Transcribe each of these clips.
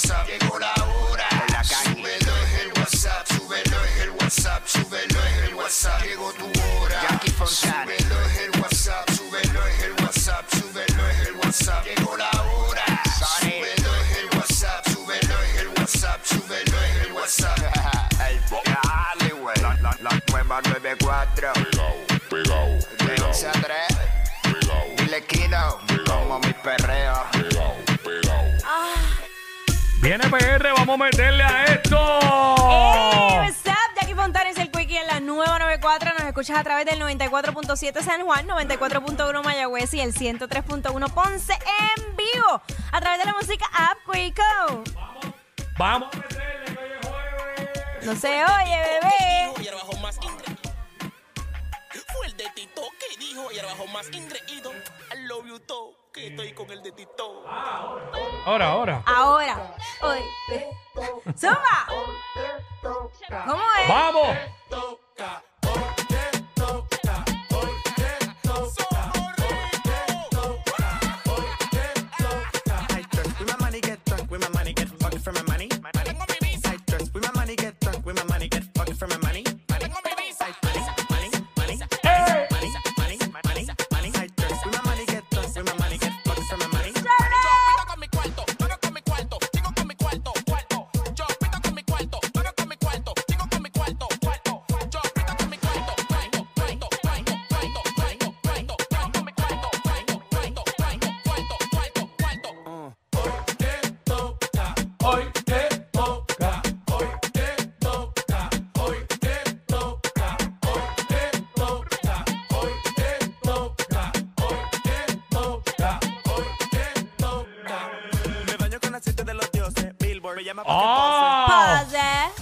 WhatsApp. Llegó la hora. Súbelo es el WhatsApp, súbelo es el WhatsApp, súbelo es el WhatsApp. Llegó tu hora. Jackie Fontana. Súbelo es el WhatsApp, súbelo es el WhatsApp, súbelo es el WhatsApp. Llegó la hora. Súbelo es el WhatsApp, súbelo es el WhatsApp, súbelo es el WhatsApp. El Dale, güey. La, la, la nueva 94. Pegao, De 11 a 3. pegao, Dile Kino. Como mi perreo. Viene PR, vamos a meterle a esto. Hey, what's up? Jackie Fontanes, el Quickie en la nueva 94. Nos escuchas a través del 94.7 San Juan, 94.1 Mayagüez y el 103.1 Ponce en vivo. A través de la música App Quico. Vamos a meterle que hoy es jueves. No se oye, bebé. De Tito que dijo y ahora bajo más ingreído. I love you todo, que estoy con el de Tito. Ahora, ahora. Ahora. Hoy. ¡Suma! ¿Cómo es? Vamos. Llama. Pase.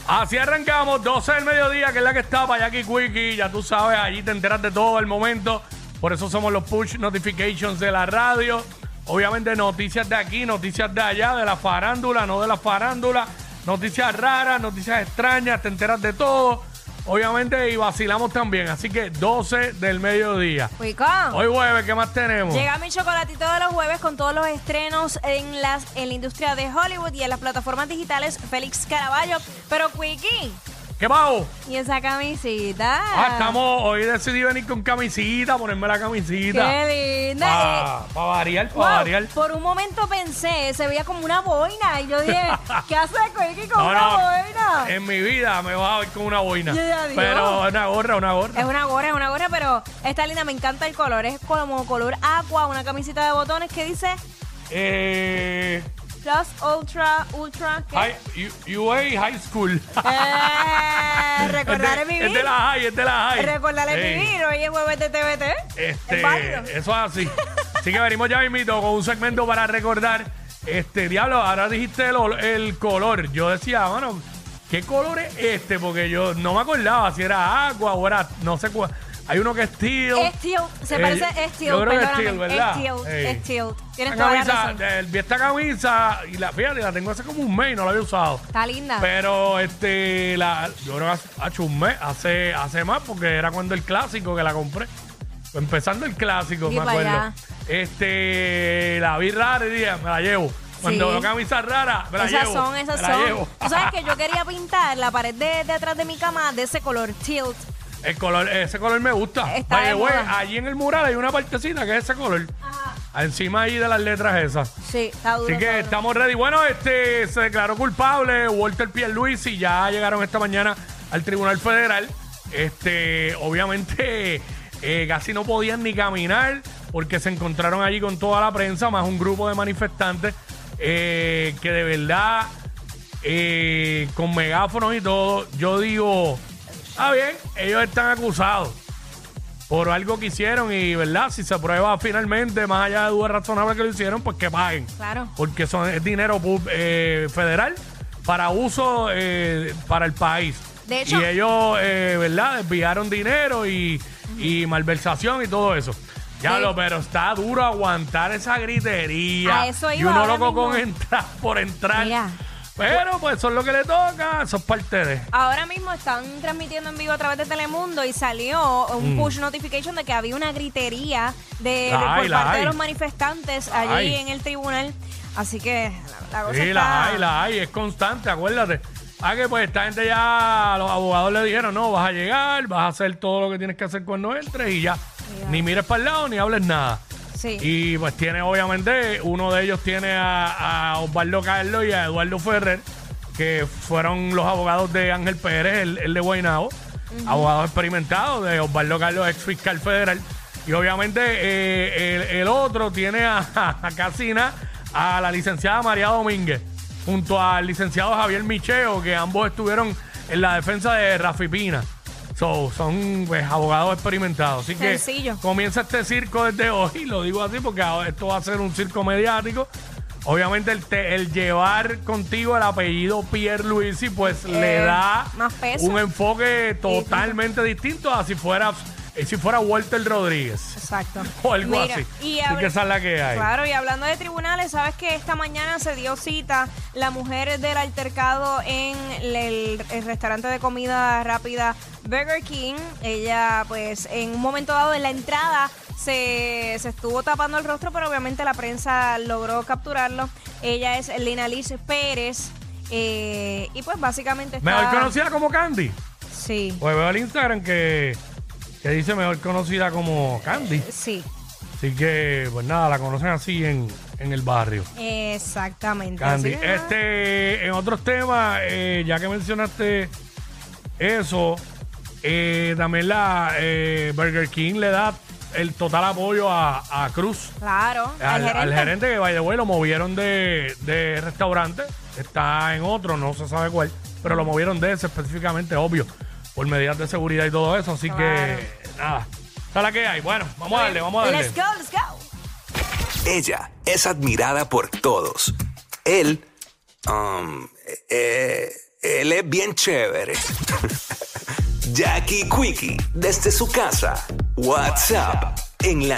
Así arrancamos, 12 del mediodía, que es la que está para Jackie Quickie. Ya tú sabes, allí te enteras de todo el momento. Por eso somos los push notifications de la radio. Obviamente, noticias de aquí, noticias de allá, de la farándula, no de la farándula. Noticias raras, noticias extrañas, te enteras de todo. Obviamente, y vacilamos también. Así que 12 del mediodía. Quico. Hoy jueves, ¿qué más tenemos? Llega mi chocolatito de los jueves con todos los estrenos en las en la industria de Hollywood y en las plataformas digitales Félix Caraballo. Pero Quickie, ¿Qué pago? y esa camisita. Ah, estamos, hoy decidí venir con camisita, ponerme la camisita. Qué linda. Para Eh, variar, para wow, variar. por un momento pensé, se veía como una boina. Y yo dije, ¿qué hace Quickie con No, una no, boina? En mi vida me vas a ver con una boina. Ya, Dios. Pero una gorra, una gorra. Es una gorra, es una gorra, pero está linda, me encanta el color. Es como color agua, una camisita de botones que dice Eh, Plus Ultra, Ultra. ¿qué? high, U- UA High School. Eh, recordar es, es de, vivir. es de la high, es de la high. Recordar es Ey, vivir. Hoy es jueves de TVT. Este, es válido. eso es así. Así que venimos ya mismito con un segmento para recordar. Este, diablo, ahora dijiste el, ol- el color. Yo decía, bueno, ¿qué color es este? Porque yo no me acordaba si era agua o era, no sé cuál. Hay uno que es teal. Es se Eh, parece, es teal, yo creo que es perdóname. teal, ¿verdad? Es Ey. es teal. Tienes Esta toda la camisa, razón. eh, vi esta camisa y la fíjate, la tengo hace como un mes y no la había usado. Está linda. Pero este, la, yo creo que hace, hace un mes, hace, hace más, porque era cuando el clásico que la compré. Empezando el clásico, me pa' acuerdo. allá. Este, la vi rara y dije, me la llevo. Cuando Sí. veo camisas raras, me la esas llevo. son, esas me la son. llevo. Tú sabes que yo quería pintar la pared de, de atrás de mi cama de ese color, tilt. El color, ese color me gusta. Está By de the way, moda. allí en el mural hay una partecita que es ese color. Encima ahí de las letras esas. Sí, está duro. Así está que duro. estamos ready. Bueno, este se declaró culpable Walter Pierluisi. Ya llegaron esta mañana al Tribunal Federal. Este, obviamente, eh, casi no podían ni caminar porque se encontraron allí con toda la prensa, más un grupo de manifestantes eh, que de verdad, eh, con megáfonos y todo, yo digo, ah bien, ellos están acusados por algo que hicieron y, ¿verdad? Si se prueba finalmente, más allá de dudas razonables que lo hicieron, pues que paguen. Claro. Porque son, es dinero eh, federal para uso eh, para el país. De hecho- y ellos, eh, ¿verdad? Desviaron dinero y, y malversación y todo eso. Ya lo, pero está duro aguantar esa gritería. A eso y iba uno ahora loco mismo. con entrar por entrar. Mira. Pero pues eso es lo que le toca, eso es parte de. Ahora mismo están transmitiendo en vivo a través de Telemundo y salió un Mm. push notification de que había una gritería de, de- La hay, por la parte hay. de los manifestantes allí hay. en el tribunal. Así que la, la cosa Sí, está... la hay, la hay, es constante, acuérdate. Ah, que pues esta gente ya, los abogados le dijeron, no, vas a llegar, vas a hacer todo lo que tienes que hacer cuando entres y ya. Ya. Ni mires para el lado ni hables nada. Sí. Y pues tiene, obviamente, uno de ellos tiene a, a Osvaldo Carlos y a Eduardo Ferrer, que fueron los abogados de Ángel Pérez, el, el de Guaynabo, abogados experimentados de Osvaldo Carlos, ex fiscal federal. Y obviamente eh, el, el otro tiene a, a Casina, a la licenciada María Domínguez, junto al licenciado Javier Micheo, que ambos estuvieron en la defensa de Rafi Pina. So, son pues, abogados experimentados. Así que Sencillo. comienza este circo desde hoy, lo digo así porque esto va a ser un circo mediático. Obviamente el, te- el llevar contigo el apellido Pierre Luisi pues le Eh, da más peso. un enfoque totalmente distinto a si fuera, eh, si fuera Walter Rodríguez Exacto. o algo Mira, así. Y Así que esa es la que hay. Claro, y hablando de tribunales, sabes que esta mañana se dio cita la mujer del altercado en el, el restaurante de comida rápida Burger King. Ella, pues, en un momento dado en la entrada se, se estuvo tapando el rostro, pero obviamente la prensa logró capturarlo. Ella es Lina Liz Pérez. eh, y pues básicamente está... Mejor conocida como Candy. Sí, Pues veo el Instagram que, que dice mejor conocida como Candy. sí, Así que, pues nada, la conocen así en, en el barrio. exactamente. Candy. Así que nada. Este, en otros temas, eh, ya que mencionaste eso, eh, también la eh, Burger King le da el total apoyo a, a Cruz. Claro, Al, al gerente que, by the way, lo movieron de, de restaurante. Está en otro, no se sabe cuál. Pero lo movieron de ese específicamente, obvio. Por medidas de seguridad y todo eso. Así Claro. que, nada. Esa es la que hay. Bueno, vamos a darle, vamos a darle. Let's go, let's go. Ella es admirada por todos. Él, um, eh, él es bien chévere. Jackie Quickie, desde su casa. WhatsApp, en la